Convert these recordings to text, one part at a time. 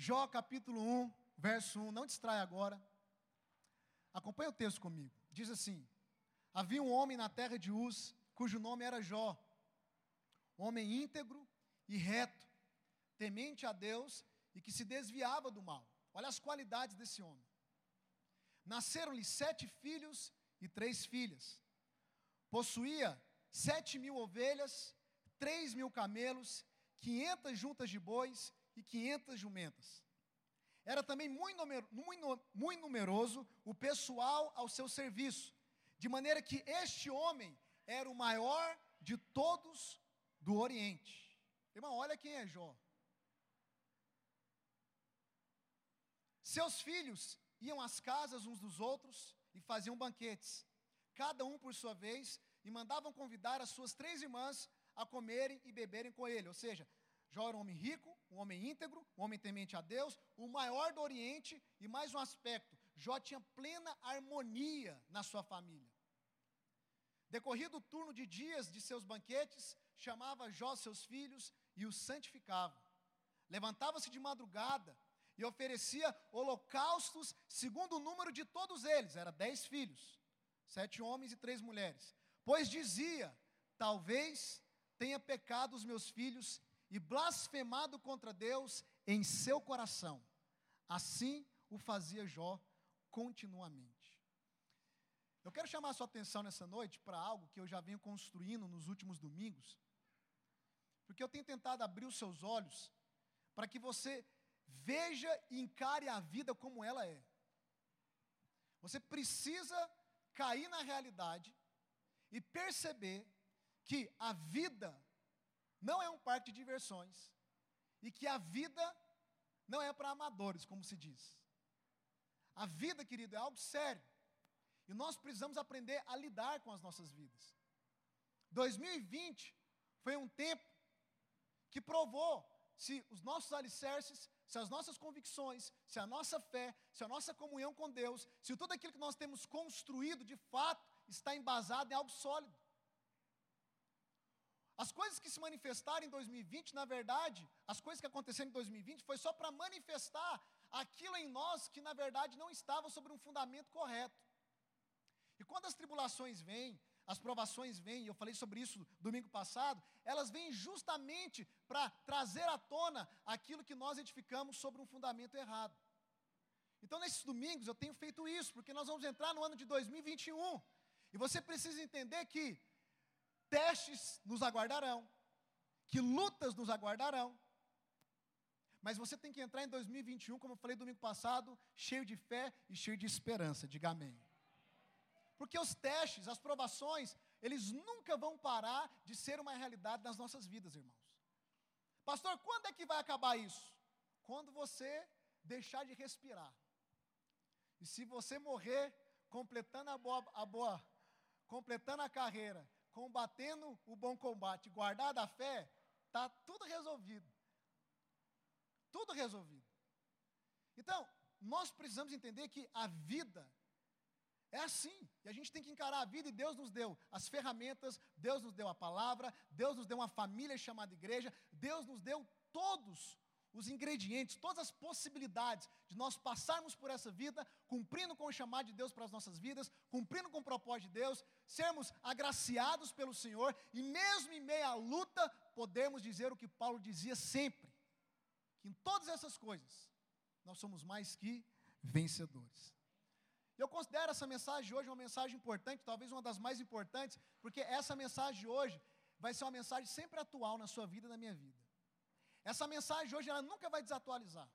Jó capítulo 1, verso 1, não distrai agora. Acompanhe o texto comigo. Diz assim: Havia um homem na terra de Uz, cujo nome era Jó, homem íntegro e reto, temente a Deus e que se desviava do mal. Olha as qualidades desse homem. Nasceram-lhe sete filhos e três filhas. Possuía sete mil ovelhas, três mil camelos, quinhentas juntas de bois e quinhentas jumentas. Era também muito, muito, muito numeroso o pessoal ao seu serviço, de maneira que este homem era o maior de todos do Oriente. Irmão, olha quem é Jó. Seus filhos iam às casas uns dos outros e faziam banquetes, cada um por sua vez, e mandavam convidar as suas três irmãs a comerem e beberem com ele. Ou seja, Jó era um homem rico, um homem íntegro, um homem temente a Deus, o maior do Oriente, e mais um aspecto: Jó tinha plena harmonia na sua família. Decorrido o turno de dias de seus banquetes, chamava Jó seus filhos e os santificava. Levantava-se de madrugada e oferecia holocaustos segundo o número de todos eles, era dez filhos, sete homens e três mulheres. Pois dizia: talvez tenha pecado os meus filhos e blasfemado contra Deus em seu coração. Assim o fazia Jó continuamente. Eu quero chamar a sua atenção nessa noite para algo que eu já venho construindo nos últimos domingos, porque eu tenho tentado abrir os seus olhos para que você veja e encare a vida como ela é. Você precisa cair na realidade e perceber que a vida não é um parque de diversões e que a vida não é para amadores, como se diz. A vida, querido, é algo sério. E nós precisamos aprender a lidar com as nossas vidas. 2020 foi um tempo que provou se os nossos alicerces, se as nossas convicções, se a nossa fé, se a nossa comunhão com Deus, se tudo aquilo que nós temos construído de fato está embasado em algo sólido. As coisas que se manifestaram em 2020, na verdade, as coisas que aconteceram em 2020 foi só para manifestar aquilo em nós que na verdade não estava sobre um fundamento correto. E quando as tribulações vêm, as provações vêm, eu falei sobre isso domingo passado, elas vêm justamente para trazer à tona aquilo que nós edificamos sobre um fundamento errado. Então, nesses domingos, eu tenho feito isso, porque nós vamos entrar no ano de 2021. E você precisa entender que testes nos aguardarão, que lutas nos aguardarão. Mas você tem que entrar em 2021, como eu falei domingo passado, cheio de fé e cheio de esperança. Diga amém. Porque os testes, as provações, eles nunca vão parar de ser uma realidade nas nossas vidas, irmãos. Pastor, quando é que vai acabar isso? Quando você deixar de respirar. E se você morrer completando a boa, a boa completando a carreira, combatendo o bom combate, guardada a fé, está tudo resolvido. Tudo resolvido. Então, nós precisamos entender que a vida é assim. E a gente tem que encarar a vida e Deus nos deu as ferramentas, Deus nos deu a palavra, Deus nos deu uma família chamada igreja, Deus nos deu todos os ingredientes, todas as possibilidades de nós passarmos por essa vida, cumprindo com o chamado de Deus para as nossas vidas, cumprindo com o propósito de Deus, sermos agraciados pelo Senhor e mesmo em meio à luta, podemos dizer o que Paulo dizia sempre: que em todas essas coisas nós somos mais que vencedores. Eu considero essa mensagem hoje uma mensagem importante, talvez uma das mais importantes, porque essa mensagem hoje vai ser uma mensagem sempre atual na sua vida e na minha vida. Essa mensagem hoje ela nunca vai desatualizar.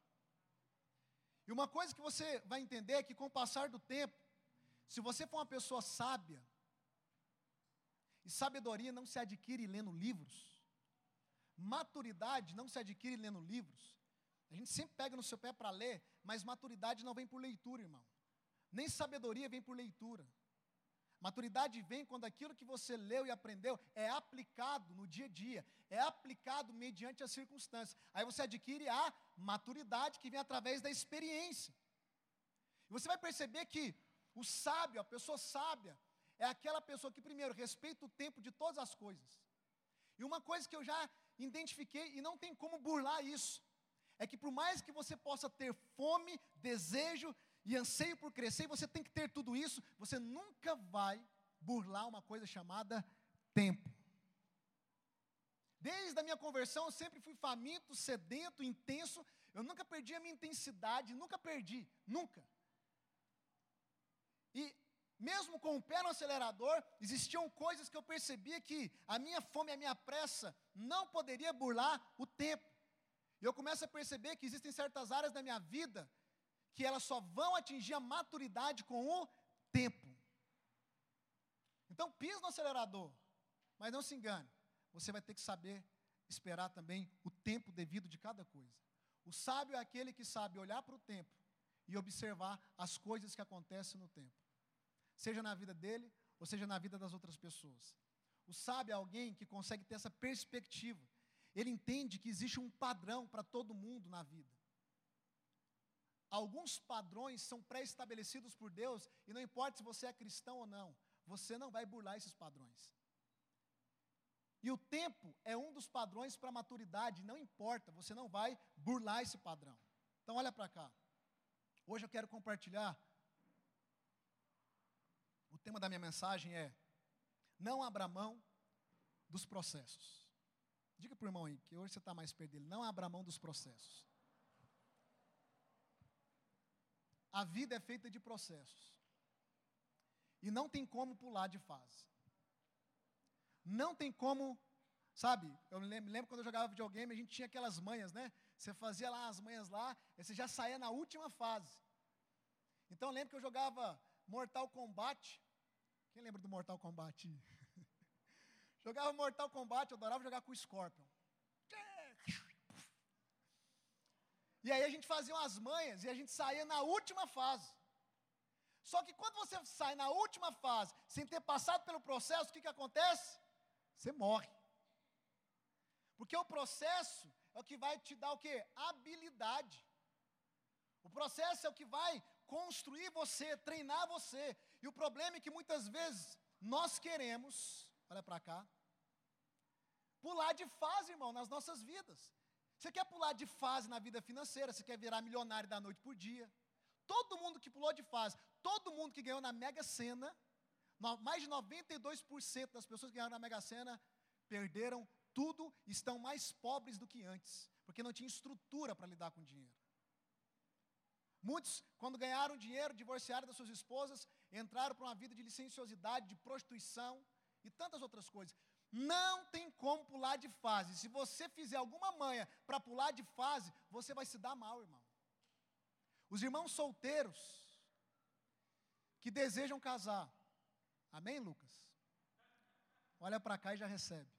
E uma coisa que você vai entender é que com o passar do tempo, se você for uma pessoa sábia, e sabedoria não se adquire lendo livros, maturidade não se adquire lendo livros. A gente sempre pega no seu pé para ler, mas maturidade não vem por leitura, irmão. Nem sabedoria vem por leitura. Maturidade vem quando aquilo que você leu e aprendeu é aplicado no dia a dia, é aplicado mediante as circunstâncias. Aí você adquire a maturidade que vem através da experiência. E você vai perceber que o sábio, a pessoa sábia, é aquela pessoa que, primeiro, respeita o tempo de todas as coisas. E uma coisa que eu já identifiquei, e não tem como burlar isso, é que por mais que você possa ter fome, desejo e anseio por crescer, você tem que ter tudo isso, você nunca vai burlar uma coisa chamada tempo. Desde a minha conversão, eu sempre fui faminto, sedento, intenso. Eu nunca perdi a minha intensidade, nunca perdi, nunca. E mesmo com o pé no acelerador, existiam coisas que eu percebia que a minha fome, a minha pressa não poderia burlar o tempo. E eu começo a perceber que existem certas áreas da minha vida que elas só vão atingir a maturidade com o tempo. Então, pisa no acelerador, mas não se engane, você vai ter que saber esperar também o tempo devido de cada coisa. O sábio é aquele que sabe olhar para o tempo e observar as coisas que acontecem no tempo, seja na vida dele ou seja na vida das outras pessoas. O sábio é alguém que consegue ter essa perspectiva. Ele entende que existe um padrão para todo mundo na vida. Alguns padrões são pré-estabelecidos por Deus, e não importa se você é cristão ou não, você não vai burlar esses padrões. E o tempo é um dos padrões para a maturidade, não importa, você não vai burlar esse padrão. Então, olha para cá. Hoje eu quero compartilhar. O tema da minha mensagem é: Não abra mão dos processos. Diga para o irmão aí, que hoje você está mais perto dele. Não abra mão dos processos. A vida é feita de processos. E não tem como pular de fase. Não tem como, sabe? Eu lembro, lembro quando eu jogava videogame, a gente tinha aquelas manhas, né? Você fazia lá as manhas lá, e você já saía na última fase. Então eu lembro que eu jogava Mortal Kombat. Quem lembra do Mortal Kombat? jogava Mortal Kombat, eu adorava jogar com o Scorpion. E aí a gente fazia umas manhas e a gente saía na última fase. Só que quando você sai na última fase, sem ter passado pelo processo, o que, que acontece? Você morre. Porque o processo é o que vai te dar o quê? Habilidade. O processo é o que vai construir você, treinar você. E o problema é que muitas vezes nós queremos, olha para cá, pular de fase, irmão, nas nossas vidas. Você quer pular de fase na vida financeira, você quer virar milionário da noite por dia. Todo mundo que pulou de fase, todo mundo que ganhou na Mega Sena, mais de 92% das pessoas que ganharam na Mega Sena perderam tudo estão mais pobres do que antes, porque não tinha estrutura para lidar com dinheiro. Muitos, quando ganharam dinheiro, divorciaram das suas esposas, entraram para uma vida de licenciosidade, de prostituição e tantas outras coisas. Não tem como pular de fase. Se você fizer alguma manha para pular de fase, você vai se dar mal, irmão. Os irmãos solteiros que desejam casar. Amém, Lucas? Olha para cá e já recebe.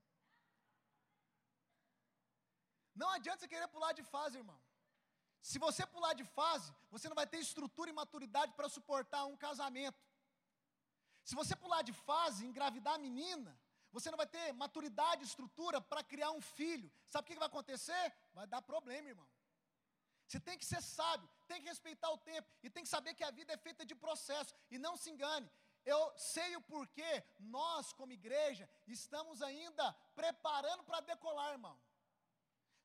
Não adianta você querer pular de fase, irmão. Se você pular de fase, você não vai ter estrutura e maturidade para suportar um casamento. Se você pular de fase, engravidar a menina, você não vai ter maturidade, estrutura para criar um filho. Sabe o que vai acontecer? Vai dar problema, irmão. Você tem que ser sábio, tem que respeitar o tempo e tem que saber que a vida é feita de processo. E não se engane, eu sei o porquê nós, como igreja, estamos ainda preparando para decolar, irmão.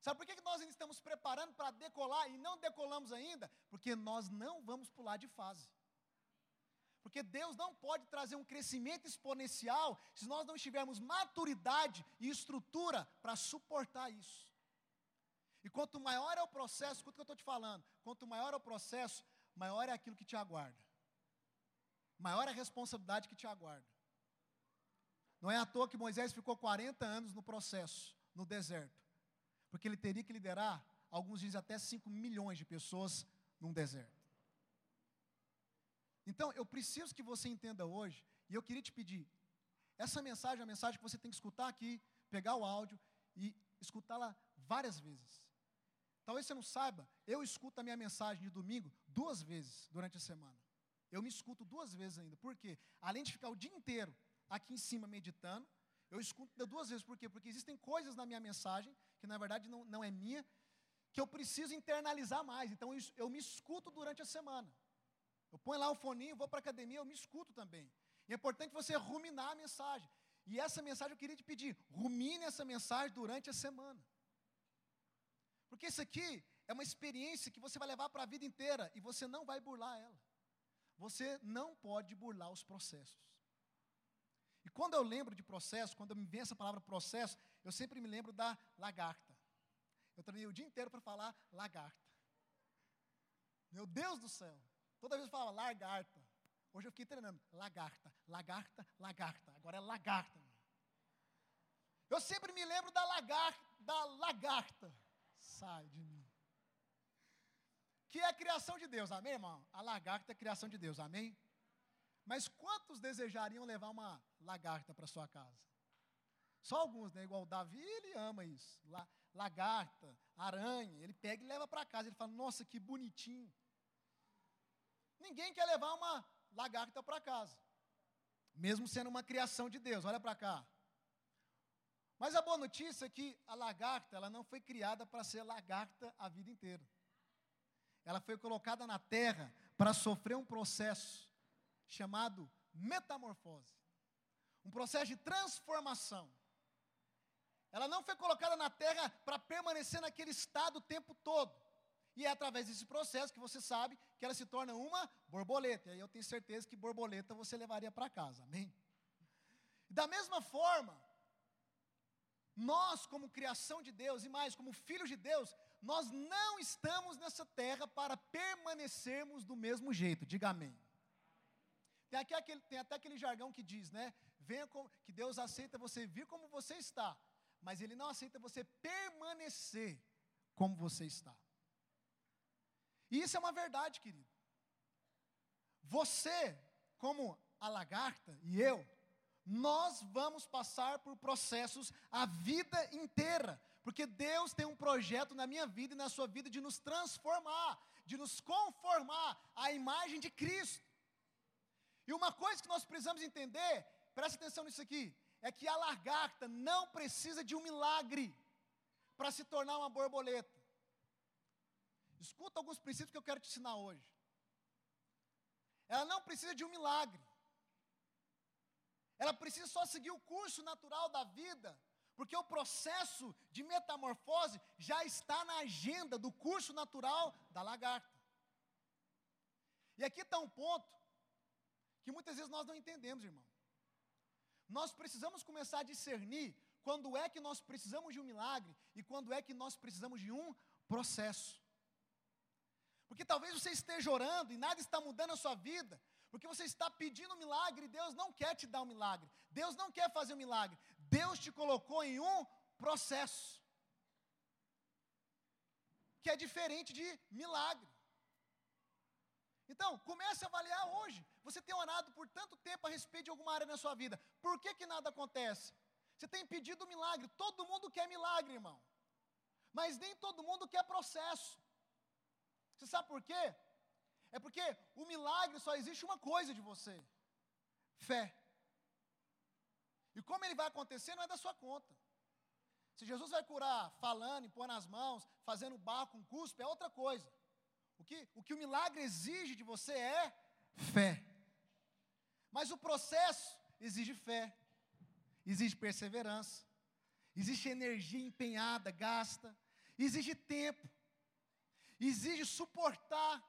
Sabe por que nós ainda estamos preparando para decolar e não decolamos ainda? Porque nós não vamos pular de fase. Porque Deus não pode trazer um crescimento exponencial se nós não tivermos maturidade e estrutura para suportar isso. E quanto maior é o processo, escuta o que eu estou te falando, quanto maior é o processo, maior é aquilo que te aguarda. Maior é a responsabilidade que te aguarda. Não é à toa que Moisés ficou 40 anos no processo, no deserto. Porque ele teria que liderar, alguns dizem até 5 milhões de pessoas num deserto. Então, eu preciso que você entenda hoje, e eu queria te pedir, essa mensagem é uma mensagem que você tem que escutar aqui, pegar o áudio e escutá-la várias vezes. Talvez você não saiba, eu escuto a minha mensagem de domingo duas vezes durante a semana. Eu me escuto duas vezes ainda. Por quê? Além de ficar o dia inteiro aqui em cima meditando, eu escuto duas vezes. Por quê? Porque existem coisas na minha mensagem, que na verdade não, não é minha, que eu preciso internalizar mais. Então eu, eu me escuto durante a semana. Eu ponho lá o foninho, vou para a academia, eu me escuto também. E é importante você ruminar a mensagem. E essa mensagem eu queria te pedir, rumine essa mensagem durante a semana. Porque isso aqui é uma experiência que você vai levar para a vida inteira e você não vai burlar ela. Você não pode burlar os processos. E quando eu lembro de processo, quando me vem essa palavra processo, eu sempre me lembro da lagarta. Eu treinei o dia inteiro para falar lagarta. Meu Deus do céu. Toda vez eu falava lagarta. Hoje eu fiquei treinando. Lagarta, lagarta, lagarta. Agora é lagarta. Eu sempre me lembro da lagarta, da lagarta. Sai de mim. Que é a criação de Deus, amém, irmão? A lagarta é a criação de Deus, amém? Mas quantos desejariam levar uma lagarta para sua casa? Só alguns, né? Igual o Davi, ele ama isso. La, lagarta, aranha, ele pega e leva para casa. Ele fala, nossa, que bonitinho. Ninguém quer levar uma lagarta para casa. Mesmo sendo uma criação de Deus, olha para cá. Mas a boa notícia é que a lagarta, ela não foi criada para ser lagarta a vida inteira. Ela foi colocada na terra para sofrer um processo chamado metamorfose. Um processo de transformação. Ela não foi colocada na terra para permanecer naquele estado o tempo todo. E é através desse processo que você sabe que ela se torna uma borboleta. E aí eu tenho certeza que borboleta você levaria para casa. Amém? Da mesma forma, nós, como criação de Deus, e mais, como filhos de Deus, nós não estamos nessa terra para permanecermos do mesmo jeito. Diga amém. Tem, aquele, tem até aquele jargão que diz, né? Venha com, que Deus aceita você vir como você está, mas Ele não aceita você permanecer como você está. E isso é uma verdade, querido. Você, como a lagarta e eu, nós vamos passar por processos a vida inteira, porque Deus tem um projeto na minha vida e na sua vida de nos transformar, de nos conformar à imagem de Cristo. E uma coisa que nós precisamos entender, presta atenção nisso aqui, é que a lagarta não precisa de um milagre para se tornar uma borboleta. Escuta alguns princípios que eu quero te ensinar hoje. Ela não precisa de um milagre. Ela precisa só seguir o curso natural da vida, porque o processo de metamorfose já está na agenda do curso natural da lagarta. E aqui está um ponto que muitas vezes nós não entendemos, irmão. Nós precisamos começar a discernir quando é que nós precisamos de um milagre e quando é que nós precisamos de um processo. Porque talvez você esteja orando e nada está mudando a sua vida, porque você está pedindo um milagre e Deus não quer te dar um milagre. Deus não quer fazer um milagre. Deus te colocou em um processo. Que é diferente de milagre. Então, comece a avaliar hoje. Você tem orado por tanto tempo a respeito de alguma área na sua vida. Por que, que nada acontece? Você tem pedido milagre. Todo mundo quer milagre, irmão. Mas nem todo mundo quer processo. Você sabe por quê? É porque o milagre só existe uma coisa de você: fé. E como ele vai acontecer não é da sua conta. Se Jesus vai curar falando pôr nas mãos, fazendo barro com cuspe, é outra coisa. O que, o que o milagre exige de você é fé. Mas o processo exige fé, exige perseverança, existe energia empenhada, gasta, exige tempo, exige suportar,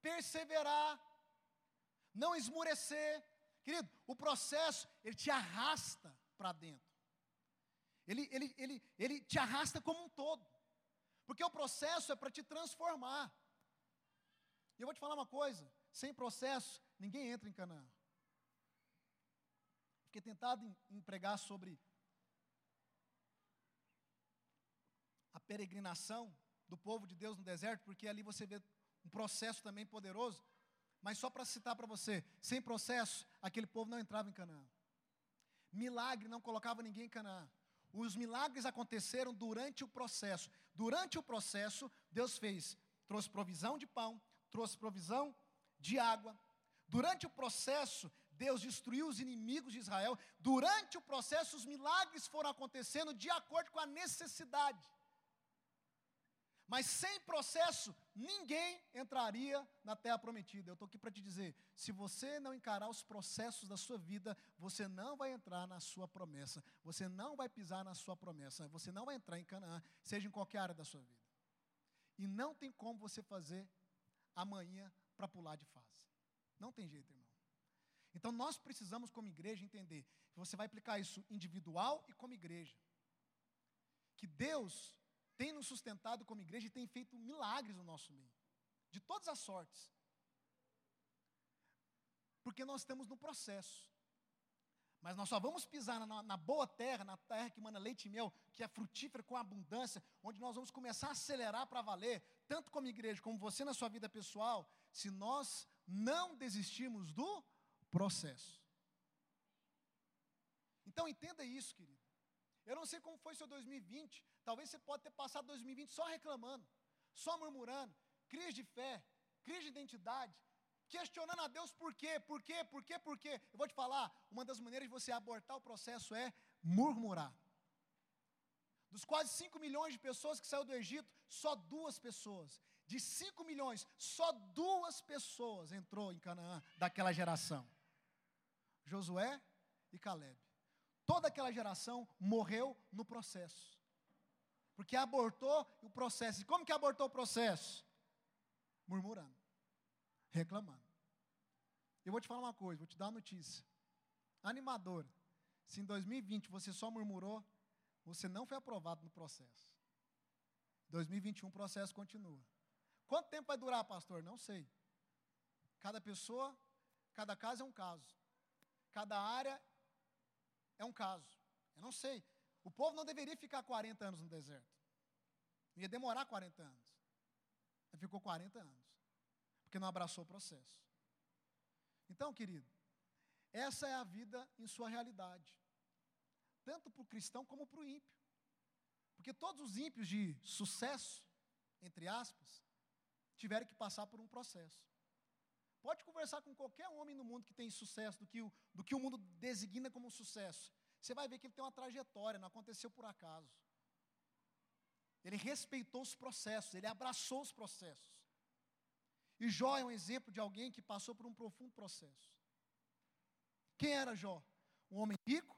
perseverar, não esmurecer. Querido, o processo, ele te arrasta para dentro. Ele, ele, ele, ele te arrasta como um todo. Porque o processo é para te transformar. E eu vou te falar uma coisa: sem processo, ninguém entra em Canaã. Fiquei tentado em, em pregar sobre a peregrinação do povo de Deus no deserto, porque ali você vê um processo também poderoso. Mas só para citar para você, sem processo, aquele povo não entrava em Canaã. Milagre não colocava ninguém em Canaã. Os milagres aconteceram durante o processo. Durante o processo, Deus fez, trouxe provisão de pão, trouxe provisão de água. Durante o processo, Deus destruiu os inimigos de Israel. Durante o processo, os milagres foram acontecendo de acordo com a necessidade. Mas sem processo, ninguém entraria na terra prometida. Eu estou aqui para te dizer: se você não encarar os processos da sua vida, você não vai entrar na sua promessa, você não vai pisar na sua promessa, você não vai entrar em Canaã, seja em qualquer área da sua vida. E não tem como você fazer amanhã para pular de fase. Não tem jeito, irmão. Então nós precisamos, como igreja, entender você vai aplicar isso individual e como igreja. Que Deus tem nos sustentado como igreja e tem feito milagres no nosso meio, de todas as sortes. Porque nós estamos no processo. Mas nós só vamos pisar na, na, boa terra, na terra que manda leite e mel, que é frutífera com abundância, onde nós vamos começar a acelerar para valer, tanto como igreja, como você na sua vida pessoal, se nós não desistirmos do processo. Então entenda isso, querido. Eu não sei como foi seu 2020. Talvez você pode ter passado 2020 só reclamando, só murmurando, crise de fé, crise de identidade, questionando a Deus por quê, por quê, por quê, por quê. Eu vou te falar, uma das maneiras de você abortar o processo é murmurar. Dos quase 5 milhões de pessoas que saiu do Egito, só duas pessoas. De 5 milhões, só duas pessoas entrou em Canaã daquela geração. Josué e Caleb. Toda aquela geração morreu no processo. Porque abortou o processo. E como que abortou o processo? Murmurando reclamando. Eu vou te falar uma coisa, vou te dar uma notícia. Animadora. Se em 2020 você só murmurou, você não foi aprovado no processo. 2021 o processo continua. Quanto tempo vai durar, pastor? Não sei. Cada pessoa, cada caso é um caso. Cada área é um caso. Eu não sei. O povo não deveria ficar 40 anos no deserto. Ia demorar 40 anos. Ele ficou 40 anos porque não abraçou o processo. Então, querido, essa é a vida em sua realidade, tanto para o cristão como para o ímpio. Porque todos os ímpios de sucesso, entre aspas, tiveram que passar por um processo. Pode conversar com qualquer homem no mundo que tem sucesso, do que o, do que o mundo designa como sucesso. Você vai ver que ele tem uma trajetória, não aconteceu por acaso. Ele respeitou os processos, ele abraçou os processos. E Jó é um exemplo de alguém que passou por um profundo processo. Quem era Jó? Um homem rico,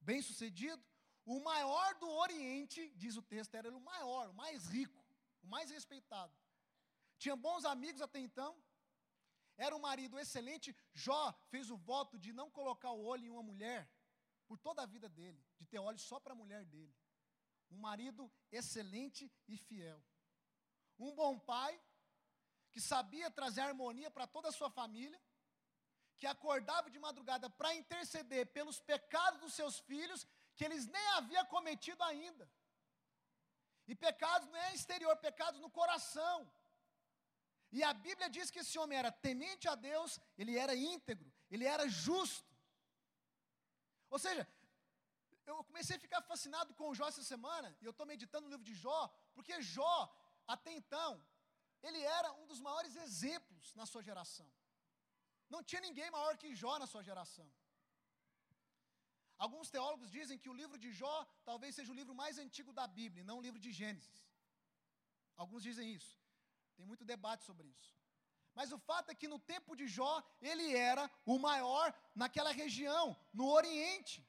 bem-sucedido, o maior do Oriente, diz o texto, era o maior, o mais rico, o mais respeitado. Tinha bons amigos até então, era um marido excelente. Jó fez o voto de não colocar o olho em uma mulher por toda a vida dele, de ter olhos só para a mulher dele. Um marido excelente e fiel. Um bom pai, que sabia trazer harmonia para toda a sua família, que acordava de madrugada para interceder pelos pecados dos seus filhos, que eles nem haviam cometido ainda. E pecados não é exterior, pecados no coração. E a Bíblia diz que esse homem era temente a Deus, ele era íntegro, ele era justo. Ou seja, eu comecei a ficar fascinado com Jó essa semana, e eu estou meditando no livro de Jó, porque Jó, até então, ele era um dos maiores exemplos na sua geração. Não tinha ninguém maior que Jó na sua geração. Alguns teólogos dizem que o livro de Jó talvez seja o livro mais antigo da Bíblia, não o livro de Gênesis. Alguns dizem isso. Tem muito debate sobre isso. Mas o fato é que no tempo de Jó, ele era o maior naquela região, no Oriente.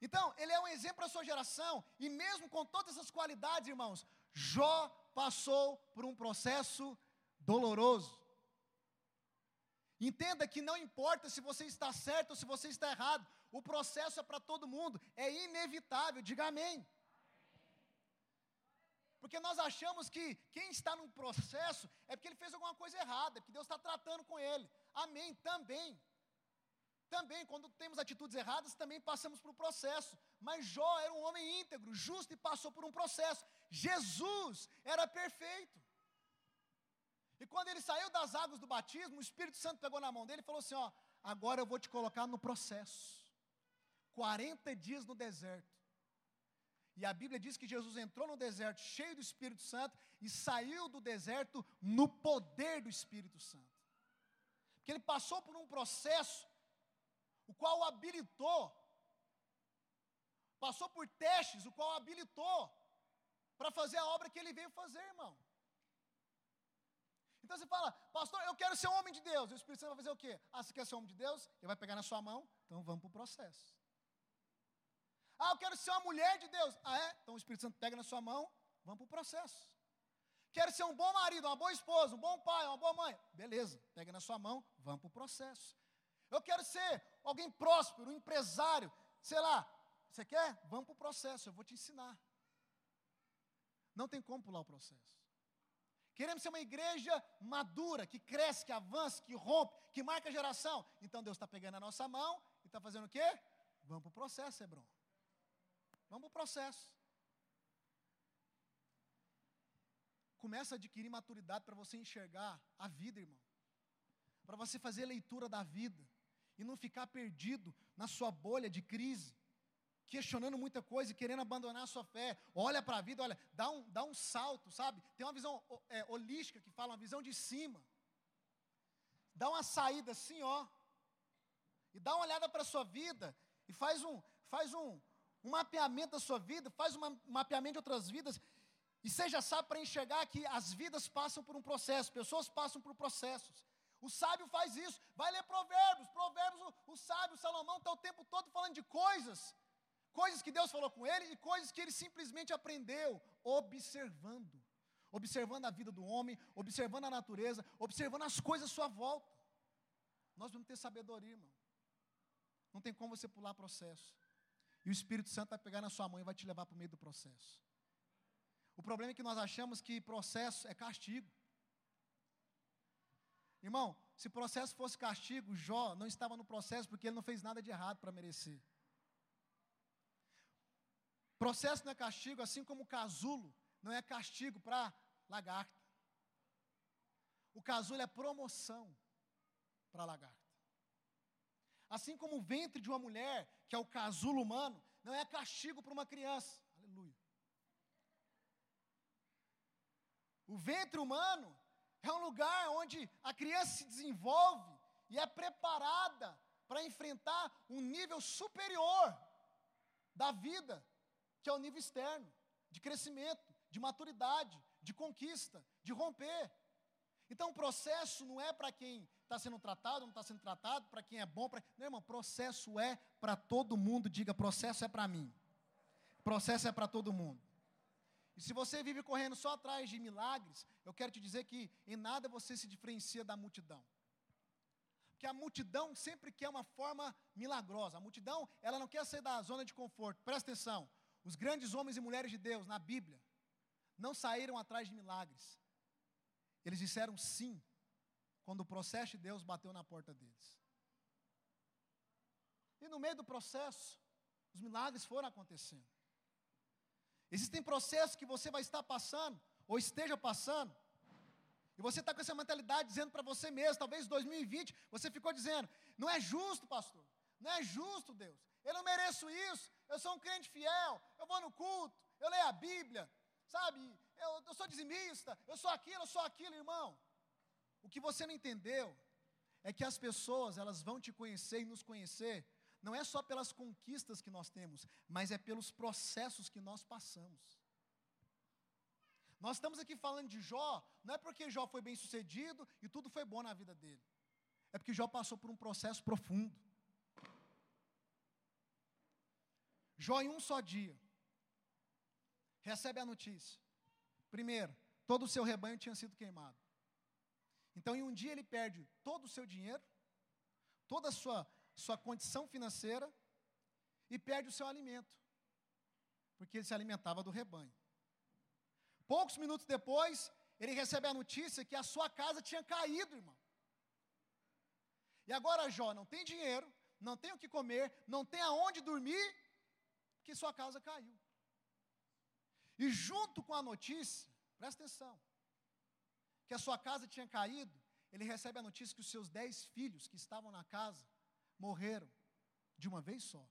Então, ele é um exemplo para a sua geração, e mesmo com todas essas qualidades, irmãos, Jó passou por um processo doloroso. Entenda que não importa se você está certo ou se você está errado, o processo é para todo mundo, é inevitável, diga amém. Porque nós achamos que quem está num processo é porque ele fez alguma coisa errada, que Deus está tratando com ele. Amém, também. Também, quando temos atitudes erradas, também passamos por um processo. Mas Jó era um homem íntegro, justo e passou por um processo. Jesus era perfeito. E quando ele saiu das águas do batismo, o Espírito Santo pegou na mão dele e falou assim: Ó, agora eu vou te colocar no processo. 40 dias no deserto. E a Bíblia diz que Jesus entrou no deserto cheio do Espírito Santo e saiu do deserto no poder do Espírito Santo. Porque ele passou por um processo o qual o habilitou, passou por testes, o qual o habilitou para fazer a obra que ele veio fazer, irmão. Então você fala, pastor, eu quero ser um homem de Deus. E o Espírito Santo vai fazer o quê? Ah, você quer ser um homem de Deus? Ele vai pegar na sua mão, então vamos para o processo. Ah, eu quero ser uma mulher de Deus. Ah, é? Então o Espírito Santo pega na sua mão, Vamos para o processo. Quero ser um bom marido, uma boa esposa, um bom pai, uma boa mãe. Beleza, pega na sua mão, vamos para o processo. Eu quero ser alguém próspero, um empresário, sei lá. Você quer? Vamos para o processo, eu vou te ensinar. Não tem como pular o processo. Queremos ser uma igreja madura, que cresce, que avança, que rompe, que marca a geração. Então Deus está pegando a nossa mão e está fazendo o quê? Vamos para o processo, Hebron. Vamos para o processo. Começa a adquirir maturidade para você enxergar a vida, irmão. Para você fazer leitura da vida. E não ficar perdido na sua bolha de crise questionando muita coisa e querendo abandonar a sua fé. Olha para a vida, olha, dá um, dá um salto, sabe? Tem uma visão é, holística que fala, uma visão de cima. Dá uma saída assim, ó. E dá uma olhada para a sua vida e faz um, faz um, um mapeamento da sua vida, faz um mapeamento de outras vidas. E seja sábio para enxergar que as vidas passam por um processo, pessoas passam por processos. O sábio faz isso. Vai ler provérbios. Provérbios, o, o sábio, Salomão, está o tempo todo falando de coisas coisas que Deus falou com ele e coisas que ele simplesmente aprendeu observando. Observando a vida do homem, observando a natureza, observando as coisas à sua volta. Nós vamos ter sabedoria, irmão. Não tem como você pular processo. E o Espírito Santo vai pegar na sua mão e vai te levar para o meio do processo. O problema é que nós achamos que processo é castigo. Irmão, se processo fosse castigo, Jó não estava no processo porque ele não fez nada de errado para merecer. Processo não é castigo, assim como casulo não é castigo para lagarta. O casulo é promoção para lagarta. Assim como o ventre de uma mulher, que é o casulo humano, não é castigo para uma criança. Aleluia. O ventre humano é um lugar onde a criança se desenvolve e é preparada para enfrentar um nível superior da vida que é o nível externo, de crescimento, de maturidade, de conquista, de romper. Então, o processo não é para quem está sendo tratado, não está sendo tratado, para quem é bom. Pra... Não, irmão, processo é para todo mundo. Diga, processo é para mim. Processo é para todo mundo. E se você vive correndo só atrás de milagres, eu quero te dizer que em nada você se diferencia da multidão. Porque a multidão sempre quer uma forma milagrosa. A multidão, ela não quer sair da zona de conforto. Presta atenção. Os grandes homens e mulheres de Deus na Bíblia não saíram atrás de milagres. Eles disseram sim quando o processo de Deus bateu na porta deles. E no meio do processo, os milagres foram acontecendo. Existem processos que você vai estar passando, ou esteja passando, e você está com essa mentalidade dizendo para você mesmo, talvez 2020, você ficou dizendo: não é justo, pastor, não é justo, Deus, eu não mereço isso, eu sou um crente fiel, eu vou no culto, eu leio a Bíblia, sabe? Eu, eu sou dizimista, eu sou aquilo, eu sou aquilo, irmão. O que você não entendeu é que as pessoas, elas vão te conhecer e nos conhecer, não é só pelas conquistas que nós temos, mas é pelos processos que nós passamos. Nós estamos aqui falando de Jó, não é porque Jó foi bem sucedido e tudo foi bom na vida dele, é porque Jó passou por um processo profundo. Jó, em um só dia, recebe a notícia. Primeiro, todo o seu rebanho tinha sido queimado. Então, em um dia, ele perde todo o seu dinheiro, toda a sua, sua condição financeira e perde o seu alimento, porque ele se alimentava do rebanho. Poucos minutos depois, ele recebe a notícia que a sua casa tinha caído, irmão. E agora Jó não tem dinheiro, não tem o que comer, não tem aonde dormir que sua casa caiu. E junto com a notícia, presta atenção, que a sua casa tinha caído, ele recebe a notícia que os seus dez filhos que estavam na casa morreram de uma vez só.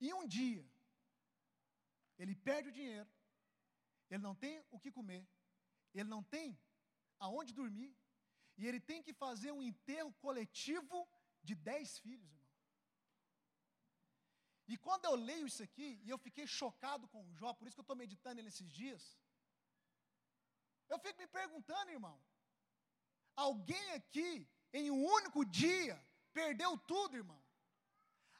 E um dia, ele perde o dinheiro, ele não tem o que comer, ele não tem aonde dormir, e ele tem que fazer um enterro coletivo de dez filhos. E quando eu leio isso aqui, e eu fiquei chocado com o Jó, por isso que eu estou meditando nesses dias, eu fico me perguntando, irmão, alguém aqui, em um único dia, perdeu tudo, irmão?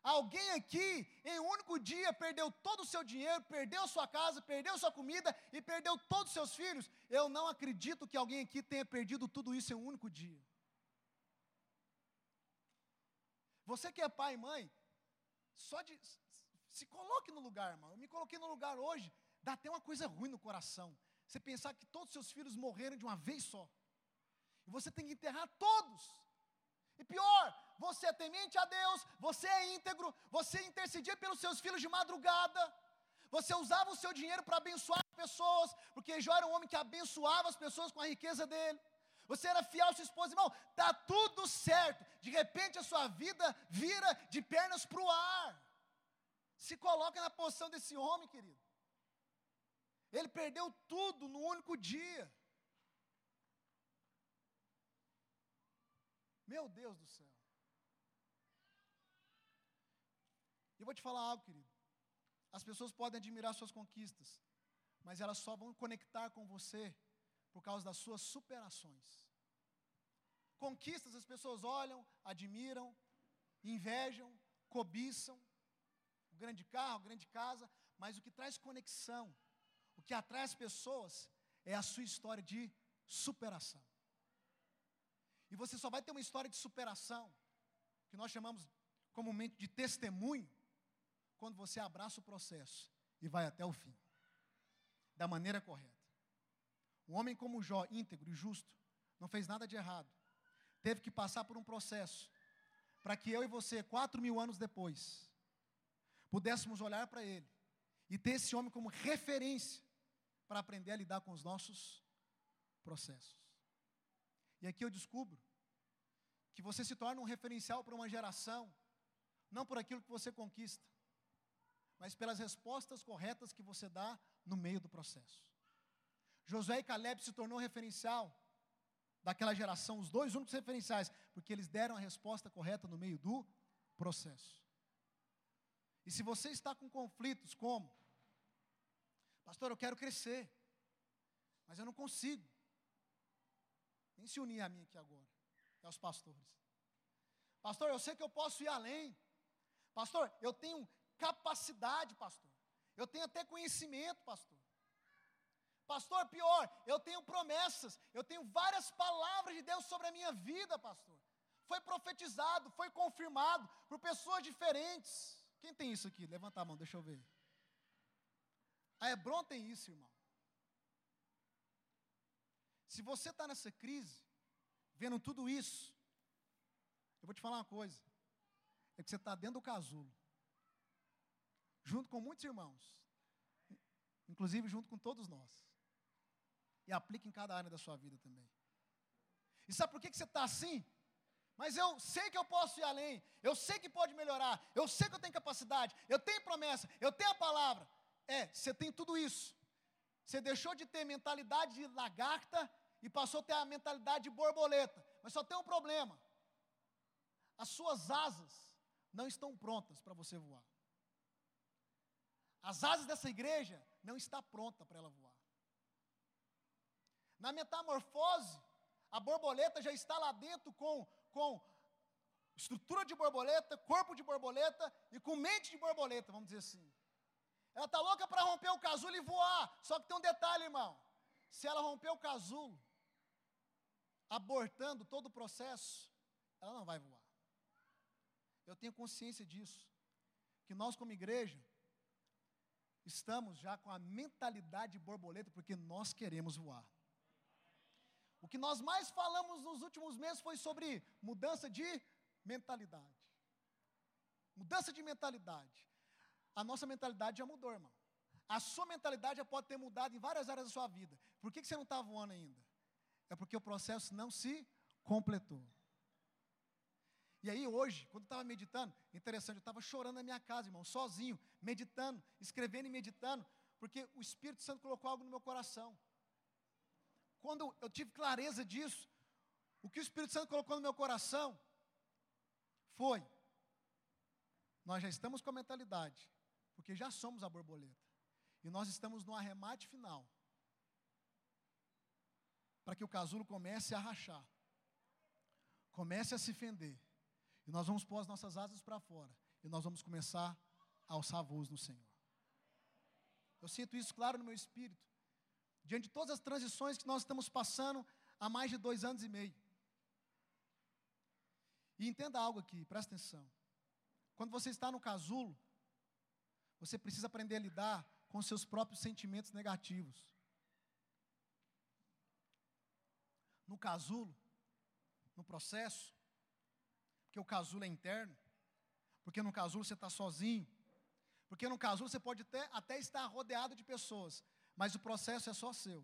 Alguém aqui, em um único dia, perdeu todo o seu dinheiro, perdeu sua casa, perdeu sua comida e perdeu todos os seus filhos? Eu não acredito que alguém aqui tenha perdido tudo isso em um único dia. Você que é pai e mãe, só de. Se coloque no lugar, irmão. Eu me coloquei no lugar hoje, dá até uma coisa ruim no coração. Você pensar que todos os seus filhos morreram de uma vez só. E você tem que enterrar todos. E pior, você é temente a Deus, você é íntegro, você intercedia pelos seus filhos de madrugada, você usava o seu dinheiro para abençoar pessoas, porque Jó era um homem que abençoava as pessoas com a riqueza dele. Você era fiel à sua esposa, irmão, está tudo certo. De repente a sua vida vira de pernas para o ar. Se coloca na posição desse homem, querido. Ele perdeu tudo no único dia. Meu Deus do céu. E eu vou te falar algo, querido. As pessoas podem admirar suas conquistas, mas elas só vão conectar com você por causa das suas superações. Conquistas as pessoas olham, admiram, invejam, cobiçam, o grande carro, a grande casa, mas o que traz conexão, o que atrai as pessoas é a sua história de superação. E você só vai ter uma história de superação, que nós chamamos comumente de testemunho, quando você abraça o processo e vai até o fim, da maneira correta. Um homem como Jó, íntegro e justo, não fez nada de errado, teve que passar por um processo, para que eu e você, quatro mil anos depois, pudéssemos olhar para ele e ter esse homem como referência para aprender a lidar com os nossos processos. E aqui eu descubro que você se torna um referencial para uma geração, não por aquilo que você conquista, mas pelas respostas corretas que você dá no meio do processo. Josué e Caleb se tornou referencial daquela geração, os dois únicos referenciais, porque eles deram a resposta correta no meio do processo. E se você está com conflitos como, pastor, eu quero crescer, mas eu não consigo. Nem se unir a mim aqui agora, e aos pastores. Pastor, eu sei que eu posso ir além. Pastor, eu tenho capacidade, pastor. Eu tenho até conhecimento, pastor. Pastor, pior, eu tenho promessas, eu tenho várias palavras de Deus sobre a minha vida, pastor. Foi profetizado, foi confirmado por pessoas diferentes. Quem tem isso aqui? Levanta a mão, deixa eu ver. A Hebron tem isso, irmão. Se você está nessa crise, vendo tudo isso, eu vou te falar uma coisa: é que você está dentro do casulo, junto com muitos irmãos, inclusive junto com todos nós, e aplica em cada área da sua vida também. E sabe por que, que você está assim? Mas eu sei que eu posso ir além, eu sei que pode melhorar, eu sei que eu tenho capacidade, eu tenho promessa, eu tenho a palavra. É, você tem tudo isso. Você deixou de ter mentalidade de lagarta e passou a ter a mentalidade de borboleta. Mas só tem um problema: as suas asas não estão prontas para você voar. As asas dessa igreja não está pronta para ela voar. Na metamorfose, a borboleta já está lá dentro com, com estrutura de borboleta, corpo de borboleta e com mente de borboleta, vamos dizer assim. Ela está louca para romper o casulo e voar. Só que tem um detalhe, irmão. Se ela romper o casulo, abortando todo o processo, ela não vai voar. Eu tenho consciência disso. Que nós, como igreja, estamos já com a mentalidade de borboleta, porque nós queremos voar. O que nós mais falamos nos últimos meses foi sobre mudança de mentalidade. Mudança de mentalidade. A nossa mentalidade já mudou, irmão. A sua mentalidade já pode ter mudado em várias áreas da sua vida. Por que, que você não está voando ainda? É porque o processo não se completou. E aí hoje, quando eu estava meditando, interessante, eu estava chorando na minha casa, irmão, sozinho, meditando, escrevendo e meditando, porque o Espírito Santo colocou algo no meu coração. Quando eu tive clareza disso, o que o Espírito Santo colocou no meu coração foi: nós já estamos com a mentalidade, porque já somos a borboleta, e nós estamos no arremate final para que o casulo comece a rachar, comece a se fender. E nós vamos pôr as nossas asas para fora e nós vamos começar a alçar voos no Senhor. Eu sinto isso claro no meu espírito, diante de todas as transições que nós estamos passando há mais de dois anos e meio. E entenda algo aqui, presta atenção. Quando você está no casulo, você precisa aprender a lidar com seus próprios sentimentos negativos. No casulo, no processo, porque o casulo é interno, porque no casulo você está sozinho, porque no casulo você pode até, até estar rodeado de pessoas, mas o processo é só seu.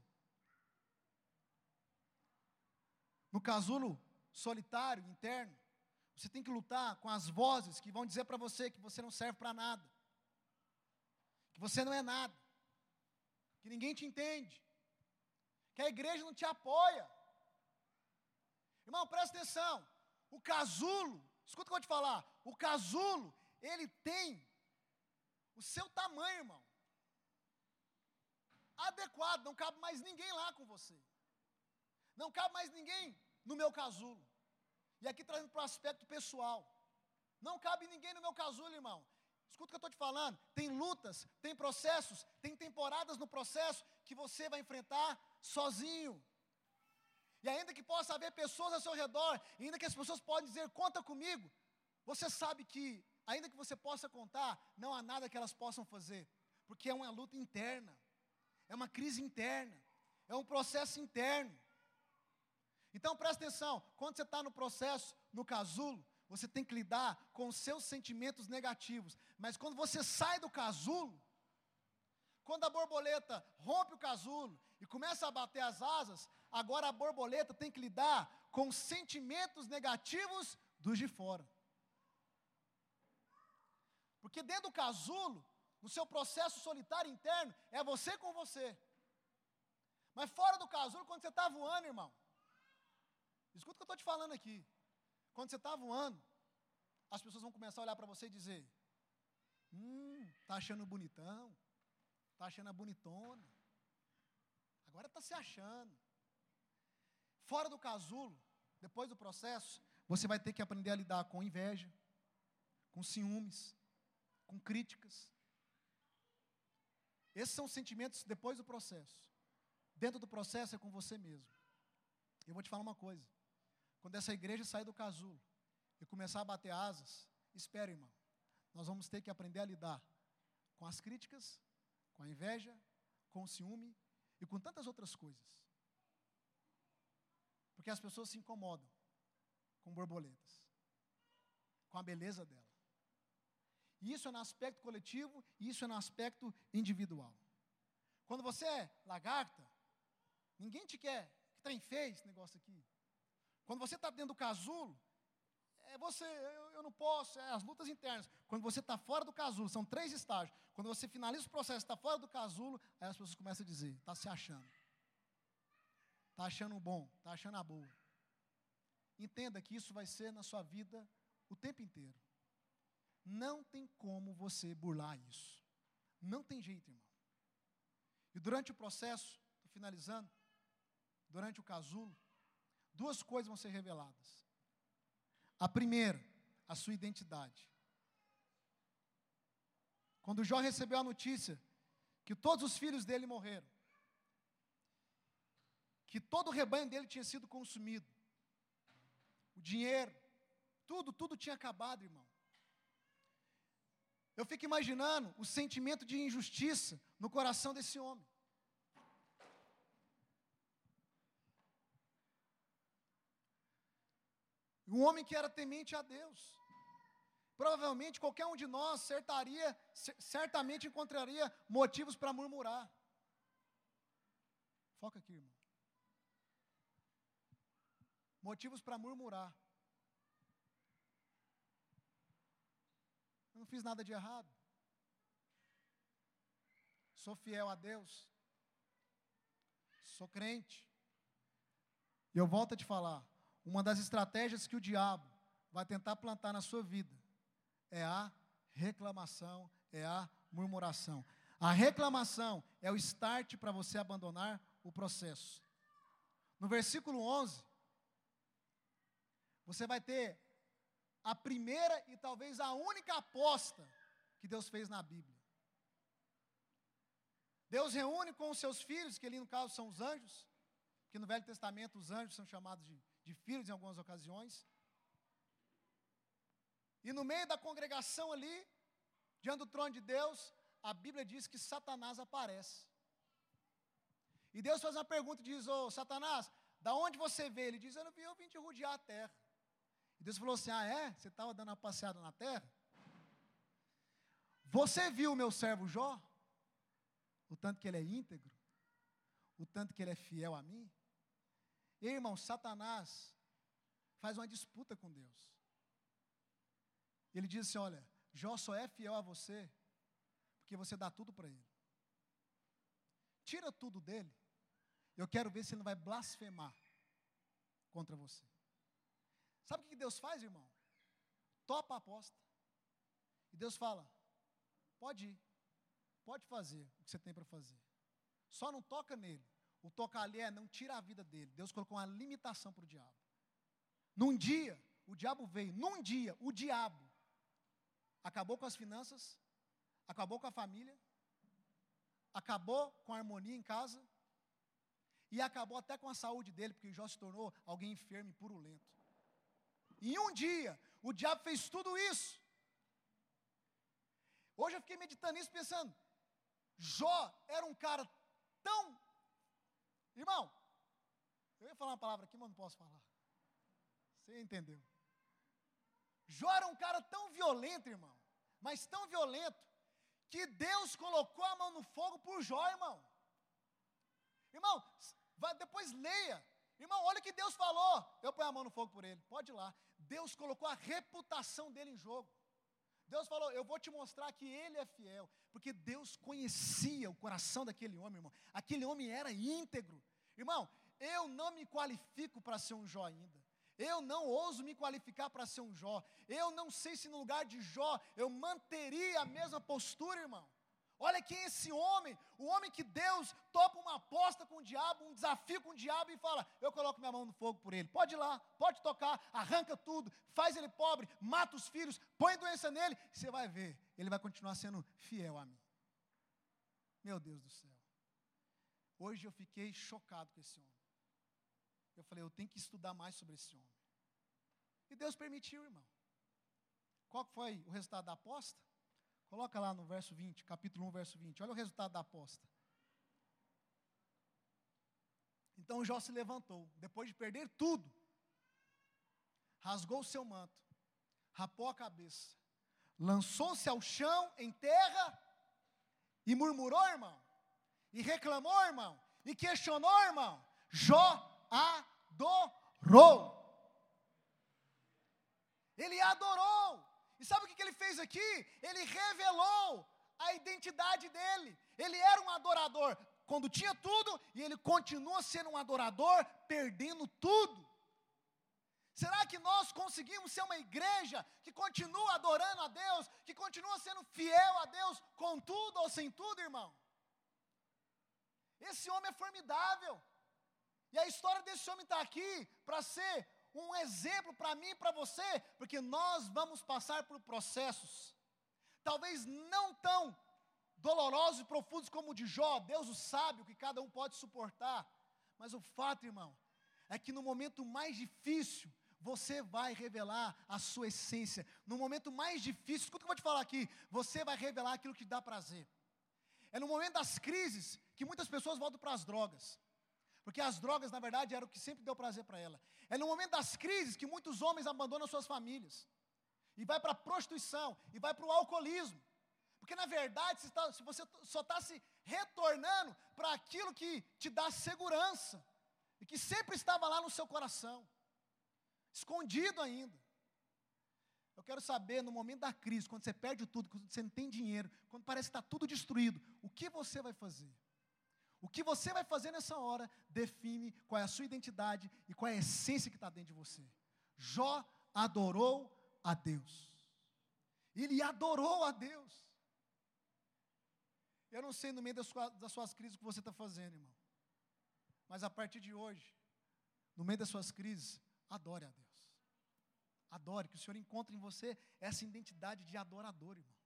No casulo solitário, interno, você tem que lutar com as vozes que vão dizer para você que você não serve para nada, que você não é nada, que ninguém te entende, que a igreja não te apoia. Irmão, presta atenção. O casulo, escuta o que eu vou te falar. O casulo, ele tem o seu tamanho, irmão. Adequado, não cabe mais ninguém lá com você. Não cabe mais ninguém no meu casulo. E aqui trazendo para o aspecto pessoal. Não cabe ninguém no meu casulo, irmão. Escuta o que eu estou te falando. Tem lutas, tem processos, tem temporadas no processo que você vai enfrentar sozinho. E ainda que possa haver pessoas ao seu redor, ainda que as pessoas podem dizer, conta comigo, você sabe que, ainda que você possa contar, não há nada que elas possam fazer, porque é uma luta interna, é uma crise interna, é um processo interno. Então presta atenção, quando você está no processo, no casulo, você tem que lidar com os seus sentimentos negativos. Mas quando você sai do casulo, quando a borboleta rompe o casulo e começa a bater as asas, agora a borboleta tem que lidar com os sentimentos negativos dos de fora. Porque dentro do casulo, no seu processo solitário interno, é você com você. Mas fora do casulo, quando você está voando, irmão, Escuta o que eu estou te falando aqui. Quando você está voando, as pessoas vão começar a olhar para você e dizer: Hum, tá achando bonitão, tá achando a bonitona. Agora está se achando. Fora do casulo, depois do processo, você vai ter que aprender a lidar com inveja, com ciúmes, com críticas. Esses são sentimentos depois do processo. Dentro do processo é com você mesmo. Eu vou te falar uma coisa. Quando essa igreja sair do casulo e começar a bater asas, espere, irmão. Nós vamos ter que aprender a lidar com as críticas, com a inveja, com o ciúme e com tantas outras coisas. Porque as pessoas se incomodam com borboletas, com a beleza dela. Isso é no aspecto coletivo e isso é no aspecto individual. Quando você é lagarta, ninguém te quer. Que trem fez esse negócio aqui? Quando você está dentro do casulo, é você, eu, eu não posso, é as lutas internas. Quando você está fora do casulo, são três estágios. Quando você finaliza o processo, está fora do casulo, aí as pessoas começam a dizer, está se achando. Está achando bom, está achando a boa. Entenda que isso vai ser na sua vida o tempo inteiro. Não tem como você burlar isso. Não tem jeito, irmão. E durante o processo, estou finalizando, durante o casulo, duas coisas vão ser reveladas. A primeira, a sua identidade. Quando Jó recebeu a notícia que todos os filhos dele morreram, que todo o rebanho dele tinha sido consumido, o dinheiro, tudo, tudo tinha acabado, irmão. Eu fico imaginando o sentimento de injustiça no coração desse homem. Um homem que era temente a Deus. Provavelmente qualquer um de nós certaria, certamente encontraria motivos para murmurar. Foca aqui, irmão. Motivos para murmurar. Não fiz nada de errado. Sou fiel a Deus. Sou crente. E eu volto a te falar. Uma das estratégias que o diabo vai tentar plantar na sua vida é a reclamação, é a murmuração. A reclamação é o start para você abandonar o processo. No versículo 11, você vai ter a primeira e talvez a única aposta que Deus fez na Bíblia. Deus reúne com os seus filhos, que ali no caso são os anjos, que no Velho Testamento os anjos são chamados de, de filhos em algumas ocasiões. E no meio da congregação ali, diante do trono de Deus, a Bíblia diz que Satanás aparece. E Deus faz uma pergunta e diz: Ô oh, Satanás, da onde você veio? Ele diz: Eu vim, eu vim rodear a terra. Deus falou assim: Ah, é? Você estava dando uma passeada na terra? Você viu o meu servo Jó? O tanto que ele é íntegro? O tanto que ele é fiel a mim? E irmão, Satanás faz uma disputa com Deus. Ele diz assim: Olha, Jó só é fiel a você porque você dá tudo para ele. Tira tudo dele. Eu quero ver se ele não vai blasfemar contra você. Sabe o que Deus faz, irmão? Topa a aposta. E Deus fala: pode ir, pode fazer o que você tem para fazer. Só não toca nele. O tocar ali é não tira a vida dele. Deus colocou uma limitação para o diabo. Num dia, o diabo veio. Num dia, o diabo acabou com as finanças, acabou com a família, acabou com a harmonia em casa e acabou até com a saúde dele, porque Jó se tornou alguém enfermo e purulento. Em um dia, o diabo fez tudo isso. Hoje eu fiquei meditando nisso, pensando: Jó era um cara tão. Irmão, eu ia falar uma palavra aqui, mas não posso falar. Você entendeu? Jó era um cara tão violento, irmão, mas tão violento, que Deus colocou a mão no fogo por Jó, irmão. Irmão, depois leia. Irmão, olha o que Deus falou. Eu ponho a mão no fogo por ele. Pode ir lá. Deus colocou a reputação dele em jogo. Deus falou: Eu vou te mostrar que ele é fiel. Porque Deus conhecia o coração daquele homem, irmão. Aquele homem era íntegro. Irmão, eu não me qualifico para ser um Jó ainda. Eu não ouso me qualificar para ser um Jó. Eu não sei se no lugar de Jó eu manteria a mesma postura, irmão. Olha quem é esse homem, o homem que Deus topa uma aposta com o diabo, um desafio com o diabo e fala: Eu coloco minha mão no fogo por ele. Pode ir lá, pode tocar, arranca tudo, faz ele pobre, mata os filhos, põe doença nele. Você vai ver, ele vai continuar sendo fiel a mim. Meu Deus do céu. Hoje eu fiquei chocado com esse homem. Eu falei, eu tenho que estudar mais sobre esse homem. E Deus permitiu, irmão. Qual foi o resultado da aposta? Coloca lá no verso 20, capítulo 1, verso 20. Olha o resultado da aposta. Então Jó se levantou, depois de perder tudo, rasgou o seu manto, rapou a cabeça, lançou-se ao chão em terra e murmurou, irmão, e reclamou, irmão, e questionou, irmão. Jó adorou. Ele adorou. E sabe o que ele fez aqui? Ele revelou a identidade dele. Ele era um adorador quando tinha tudo e ele continua sendo um adorador perdendo tudo. Será que nós conseguimos ser uma igreja que continua adorando a Deus, que continua sendo fiel a Deus com tudo ou sem tudo, irmão? Esse homem é formidável. E a história desse homem está aqui para ser um exemplo para mim e para você, porque nós vamos passar por processos, talvez não tão dolorosos e profundos como o de Jó, Deus o sabe o que cada um pode suportar, mas o fato, irmão, é que no momento mais difícil, você vai revelar a sua essência. No momento mais difícil, escuta o que eu vou te falar aqui, você vai revelar aquilo que dá prazer. É no momento das crises que muitas pessoas voltam para as drogas. Porque as drogas, na verdade, era o que sempre deu prazer para ela. É no momento das crises que muitos homens abandonam suas famílias. E vai para a prostituição, e vai para o alcoolismo. Porque, na verdade, se, tá, se você só está se retornando para aquilo que te dá segurança. E que sempre estava lá no seu coração. Escondido ainda. Eu quero saber, no momento da crise, quando você perde tudo, quando você não tem dinheiro, quando parece que está tudo destruído, o que você vai fazer? O que você vai fazer nessa hora define qual é a sua identidade e qual é a essência que está dentro de você. Jó adorou a Deus. Ele adorou a Deus. Eu não sei no meio das, suas, das suas crises o que você está fazendo, irmão. Mas a partir de hoje, no meio das suas crises, adore a Deus. Adore, que o Senhor encontre em você essa identidade de adorador, irmão.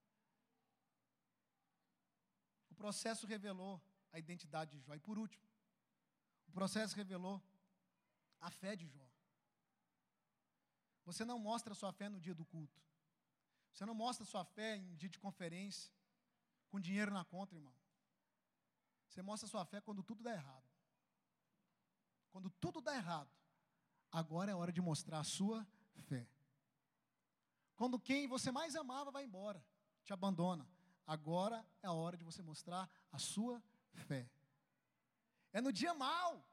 O processo revelou a identidade de Jó. E por último, o processo revelou a fé de Jó. Você não mostra sua fé no dia do culto. Você não mostra sua fé em dia de conferência, com dinheiro na conta, irmão. Você mostra sua fé quando tudo dá errado. Quando tudo dá errado, agora é hora de mostrar a sua fé. Quando quem você mais amava vai embora, te abandona, agora é a hora de você mostrar a sua fé. É no dia mal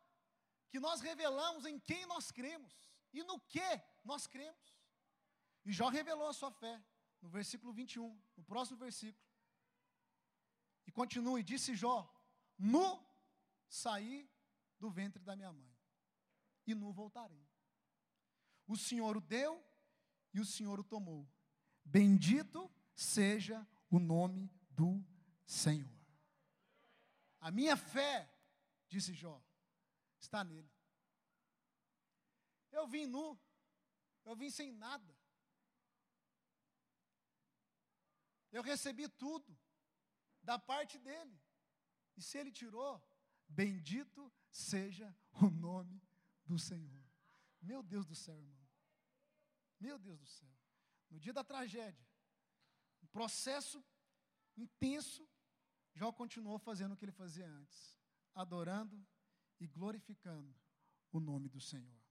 que nós revelamos em quem nós cremos e no que nós cremos. E Jó revelou a sua fé no versículo 21, no próximo versículo. E continue, disse Jó: Nu saí do ventre da minha mãe, e nu voltarei. O Senhor o deu e o Senhor o tomou. Bendito seja o nome do Senhor. A minha fé, disse Jó, está nele. Eu vim nu, eu vim sem nada. Eu recebi tudo da parte dele. E se ele tirou, bendito seja o nome do Senhor. Meu Deus do céu, irmão. Meu Deus do céu. No dia da tragédia, um processo intenso, Jó continuou fazendo o que ele fazia antes, adorando e glorificando o nome do Senhor.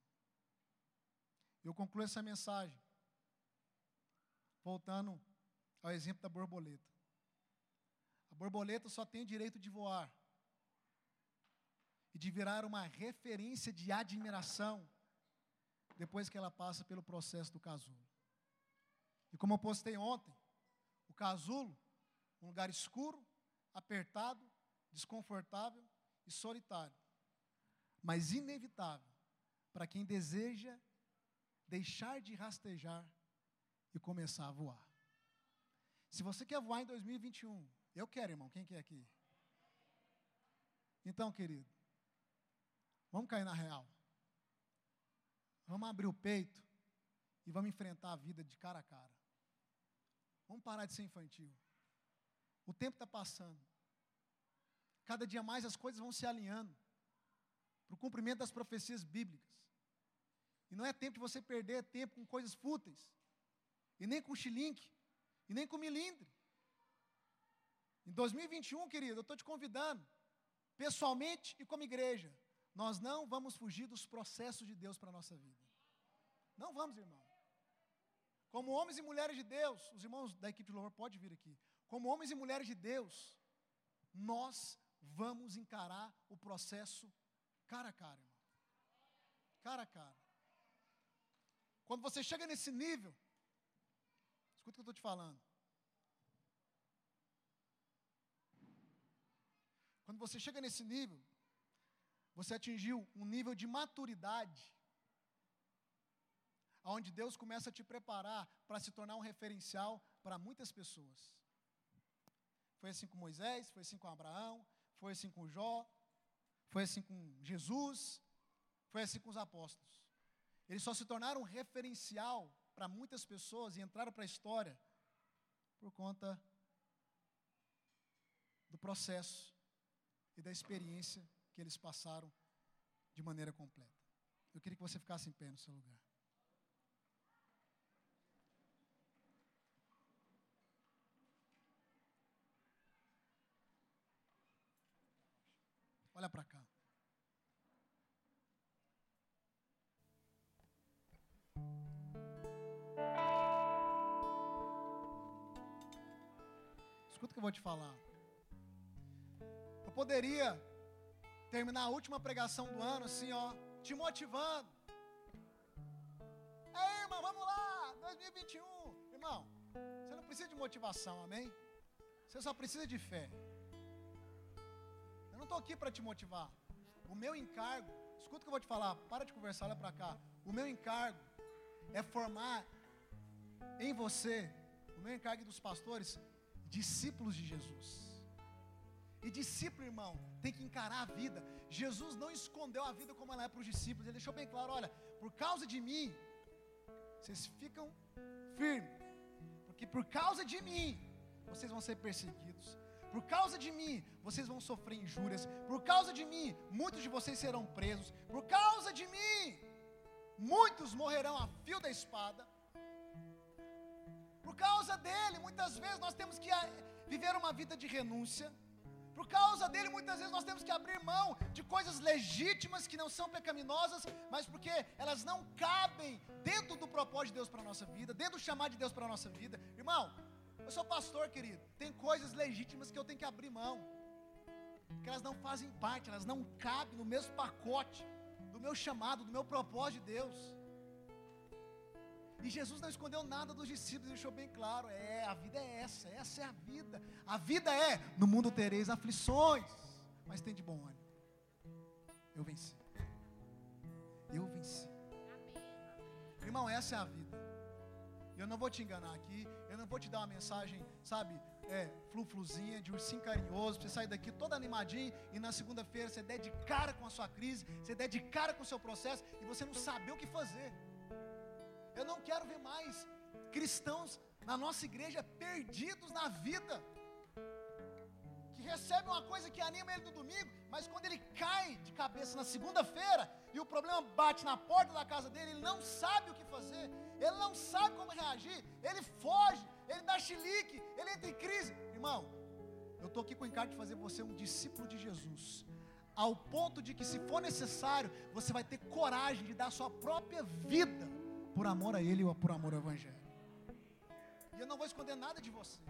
Eu concluo essa mensagem voltando ao exemplo da borboleta. A borboleta só tem o direito de voar e de virar uma referência de admiração depois que ela passa pelo processo do casulo. E como eu postei ontem, o casulo, um lugar escuro, apertado, desconfortável e solitário, mas inevitável para quem deseja deixar de rastejar e começar a voar. Se você quer voar em 2021, eu quero, irmão, quem quer aqui? Então, querido, vamos cair na real. Vamos abrir o peito e vamos enfrentar a vida de cara a cara. Vamos parar de ser infantil. O tempo está passando. Cada dia mais as coisas vão se alinhando para o cumprimento das profecias bíblicas. E não é tempo de você perder tempo com coisas fúteis, e nem com xilink, e nem com milindre. Em 2021, querido, eu estou te convidando, pessoalmente e como igreja, nós não vamos fugir dos processos de Deus para a nossa vida. Não vamos, irmão. Como homens e mulheres de Deus, os irmãos da equipe de louvor podem vir aqui. Como homens e mulheres de Deus, nós vamos encarar o processo cara a cara, irmão. Cara a cara. Quando você chega nesse nível, escuta o que eu estou te falando. Quando você chega nesse nível, você atingiu um nível de maturidade, onde Deus começa a te preparar para se tornar um referencial para muitas pessoas. Foi assim com Moisés, foi assim com Abraão, foi assim com Jó, foi assim com Jesus, foi assim com os apóstolos. Eles só se tornaram um referencial para muitas pessoas e entraram para a história por conta do processo e da experiência que eles passaram de maneira completa. Eu queria que você ficasse em pé no seu lugar. Olha para cá. Escuta o que eu vou te falar. Eu poderia terminar a última pregação do ano assim, ó, te motivando. Ei, irmão, vamos lá, 2021. Irmão, você não precisa de motivação, amém? Você só precisa de fé. Não estou aqui para te motivar. O meu encargo, escuta o que eu vou te falar, para de conversar, olha para cá. O meu encargo é formar em você, o meu encargo dos pastores, discípulos de Jesus. E discípulo, irmão, tem que encarar a vida. Jesus não escondeu a vida como ela é para os discípulos. Ele deixou bem claro: olha, por causa de mim, vocês ficam firmes, porque por causa de mim, vocês vão ser perseguidos. Por causa de mim, vocês vão sofrer injúrias. Por causa de mim, muitos de vocês serão presos. Por causa de mim, muitos morrerão a fio da espada. Por causa dele, muitas vezes nós temos que ah, viver uma vida de renúncia. Por causa dele, muitas vezes nós temos que abrir mão de coisas legítimas que não são pecaminosas, mas porque elas não cabem dentro do propósito de Deus para a nossa vida, dentro do chamado de Deus para a nossa vida. Irmão, eu sou pastor, querido. Tem coisas legítimas que eu tenho que abrir mão, que elas não fazem parte, elas não cabem no mesmo pacote do meu chamado, do meu propósito de Deus. E Jesus não escondeu nada dos discípulos, deixou bem claro: é, a vida é essa, essa é a vida. A vida é: no mundo tereis aflições, mas tem de bom ânimo. Eu venci. Eu venci. Irmão, essa é a vida. Eu não vou te enganar aqui, eu não vou te dar uma mensagem, sabe, é, flufluzinha, de ursinho carinhoso, você sair daqui todo animadinho e na segunda-feira você der de cara com a sua crise, você der de cara com o seu processo e você não saber o que fazer. Eu não quero ver mais cristãos na nossa igreja perdidos na vida. Que recebem uma coisa que anima ele no domingo, mas quando ele cai de cabeça na segunda-feira e o problema bate na porta da casa dele, ele não sabe o que fazer, ele não sabe como reagir, ele foge, ele dá chilique, ele entra em crise. Irmão, eu estou aqui com o encargo de fazer você um discípulo de Jesus, ao ponto de que, se for necessário, você vai ter coragem de dar sua própria vida por amor a Ele ou por amor ao Evangelho. E eu não vou esconder nada de você.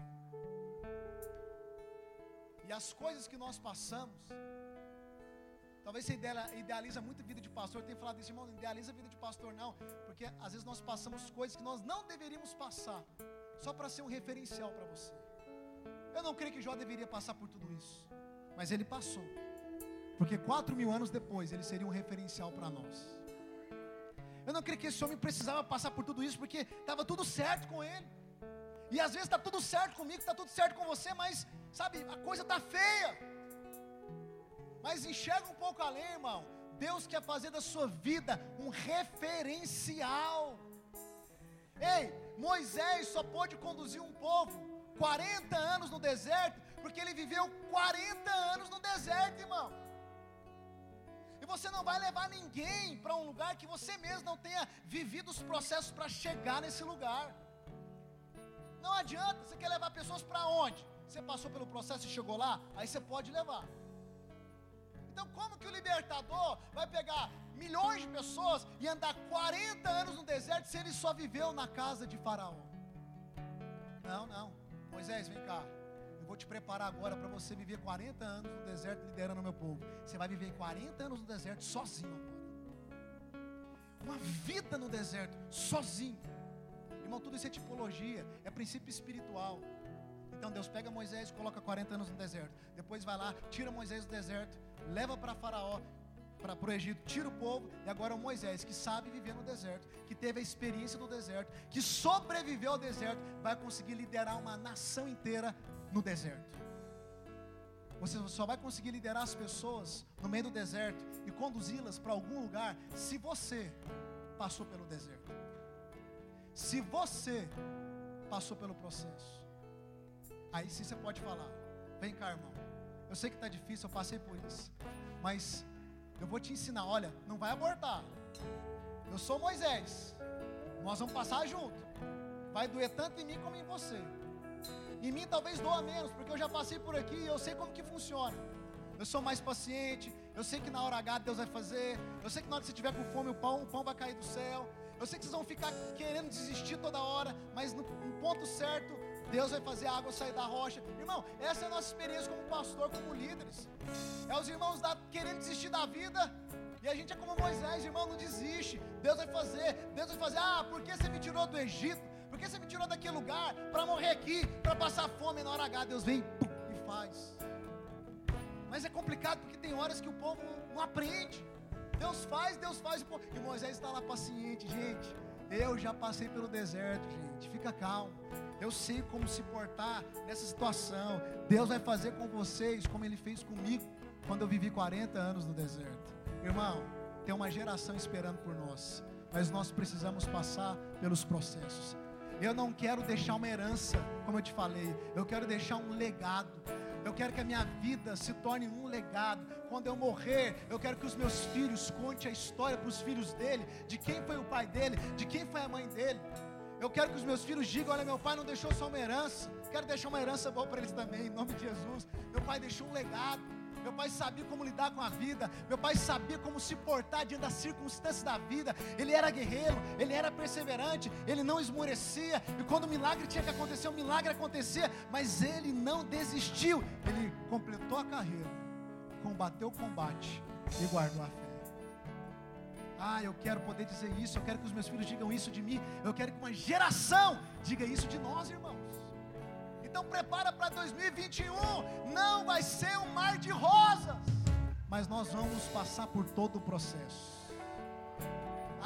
E as coisas que nós passamos, talvez você idealiza muito a vida de pastor. Eu tenho falado isso, irmão, não idealiza a vida de pastor, não. Porque às vezes nós passamos coisas que nós não deveríamos passar, só para ser um referencial para você. Eu não creio que Jó deveria passar por tudo isso, mas ele passou. Porque quatro mil anos depois ele seria um referencial para nós. Eu não creio que esse homem precisava passar por tudo isso, porque estava tudo certo com ele. E às vezes está tudo certo comigo, está tudo certo com você, mas, sabe, a coisa está feia. Mas enxerga um pouco além, irmão. Deus quer fazer da sua vida um referencial. Ei, Moisés só pôde conduzir um povo 40 anos no deserto, porque ele viveu 40 anos no deserto, irmão. E você não vai levar ninguém para um lugar que você mesmo não tenha vivido os processos para chegar nesse lugar. Não adianta, você quer levar pessoas para onde? Você passou pelo processo e chegou lá, aí você pode levar. Então, como que o libertador vai pegar milhões de pessoas e andar 40 anos no deserto se ele só viveu na casa de Faraó? Não, não. Moisés, vem cá. Eu vou te preparar agora para você viver 40 anos no deserto liderando o meu povo. Você vai viver 40 anos no deserto sozinho agora. Uma vida no deserto, sozinho. Irmão, tudo isso é tipologia, é princípio espiritual. Então Deus pega Moisés, coloca 40 anos no deserto. Depois vai lá, tira Moisés do deserto, leva para Faraó, para o Egito, tira o povo, e agora o Moisés, que sabe viver no deserto, que teve a experiência do deserto, que sobreviveu ao deserto, vai conseguir liderar uma nação inteira no deserto. Você só vai conseguir liderar as pessoas no meio do deserto e conduzi-las para algum lugar se você passou pelo deserto. Se você passou pelo processo. Aí sim você pode falar: Vem cá, irmão. Eu sei que está difícil, eu passei por isso. Mas eu vou te ensinar: olha, não vai abortar. Eu sou Moisés. Nós vamos passar junto. Vai doer tanto em mim como em você. Em mim talvez doa menos, porque eu já passei por aqui e eu sei como que funciona. Eu sou mais paciente, eu sei que na hora H Deus vai fazer, eu sei que na hora que você tiver com fome o pão, o pão vai cair do céu. Eu sei que vocês vão ficar querendo desistir toda hora, mas no, no ponto certo, Deus vai fazer a água sair da rocha. Irmão, essa é a nossa experiência como pastor, como líderes. É os irmãos da, querendo desistir da vida. E a gente é como Moisés, irmão, não desiste. Deus vai fazer, Deus vai fazer. Ah, por que você me tirou do Egito? Por que você me tirou daquele lugar para morrer aqui, para passar fome na hora H? Deus vem pum, e faz. Mas é complicado porque tem horas que o povo não aprende. Deus faz, Deus faz. E Moisés está lá paciente, gente. Eu já passei pelo deserto, gente. Fica calmo. Eu sei como se portar nessa situação. Deus vai fazer com vocês como Ele fez comigo quando eu vivi 40 anos no deserto. Irmão, tem uma geração esperando por nós. mas nós precisamos passar pelos processos. Eu não quero deixar uma herança, como eu te falei, eu quero deixar um legado. Eu quero que a minha vida se torne um legado. Quando eu morrer, eu quero que os meus filhos contem a história para os filhos dele, de quem foi o pai dele, de quem foi a mãe dele. Eu quero que os meus filhos digam: olha, meu pai não deixou só uma herança, quero deixar uma herança boa para eles também, em nome de Jesus. Meu pai deixou um legado. Meu pai sabia como lidar com a vida. Meu pai sabia como se portar diante das circunstâncias da vida. Ele era guerreiro, ele era perseverante, ele não esmorecia. E quando o milagre tinha que acontecer, o milagre acontecia. Mas ele não desistiu. Ele completou a carreira, combateu o combate e guardou a fé. Ah, eu quero poder dizer isso. Eu quero que os meus filhos digam isso de mim. Eu quero que uma geração diga isso de nós, irmãos. Então prepara para 2021. Não vai ser um mar de rosas, mas nós vamos passar por todo o processo.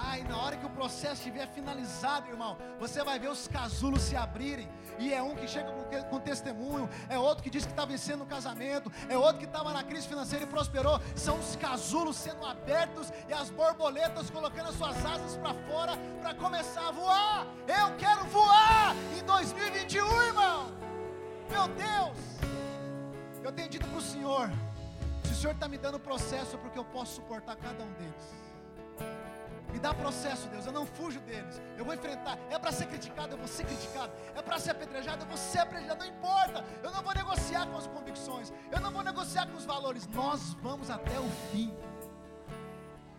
Ai, na hora que o processo estiver finalizado, irmão, você vai ver os casulos se abrirem. E é um que chega com, com testemunho, é outro que diz que está vencendo o casamento, é outro que estava na crise financeira e prosperou. São os casulos sendo abertos e as borboletas colocando as suas asas para fora para começar a voar. Eu quero voar em 2021, irmão. Meu Deus! Eu tenho dito para o Senhor: se o Senhor está me dando processo, é porque eu posso suportar cada um deles. Me dá processo, Deus, eu não fujo deles. Eu vou enfrentar. É para ser criticado, eu vou ser criticado. É para ser apedrejado, eu vou ser apedrejado. Não importa. Eu não vou negociar com as convicções. Eu não vou negociar com os valores. Nós vamos até o fim.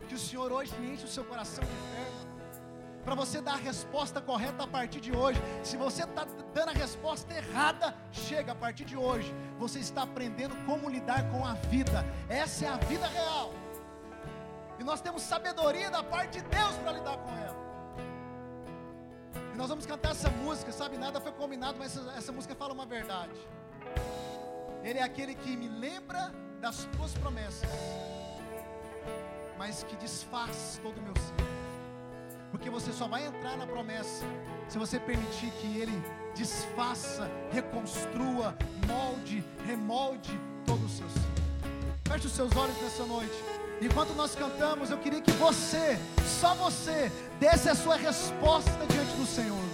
Que o Senhor hoje enche o seu coração de fé para você dar a resposta correta a partir de hoje. Se você está dando a resposta errada, chega a partir de hoje. Você está aprendendo como lidar com a vida. Essa é a vida real. E nós temos sabedoria da parte de Deus para lidar com ela. E nós vamos cantar essa música, sabe? Nada foi combinado, mas essa, essa música fala uma verdade. Ele é aquele que me lembra das tuas promessas, mas que desfaz todo o meu ser. Porque você só vai entrar na promessa se você permitir que Ele desfaça, reconstrua, molde, remolde todo o seu ser. Feche os seus olhos nessa noite. Enquanto nós cantamos, eu queria que você, só você, desse a sua resposta diante do Senhor.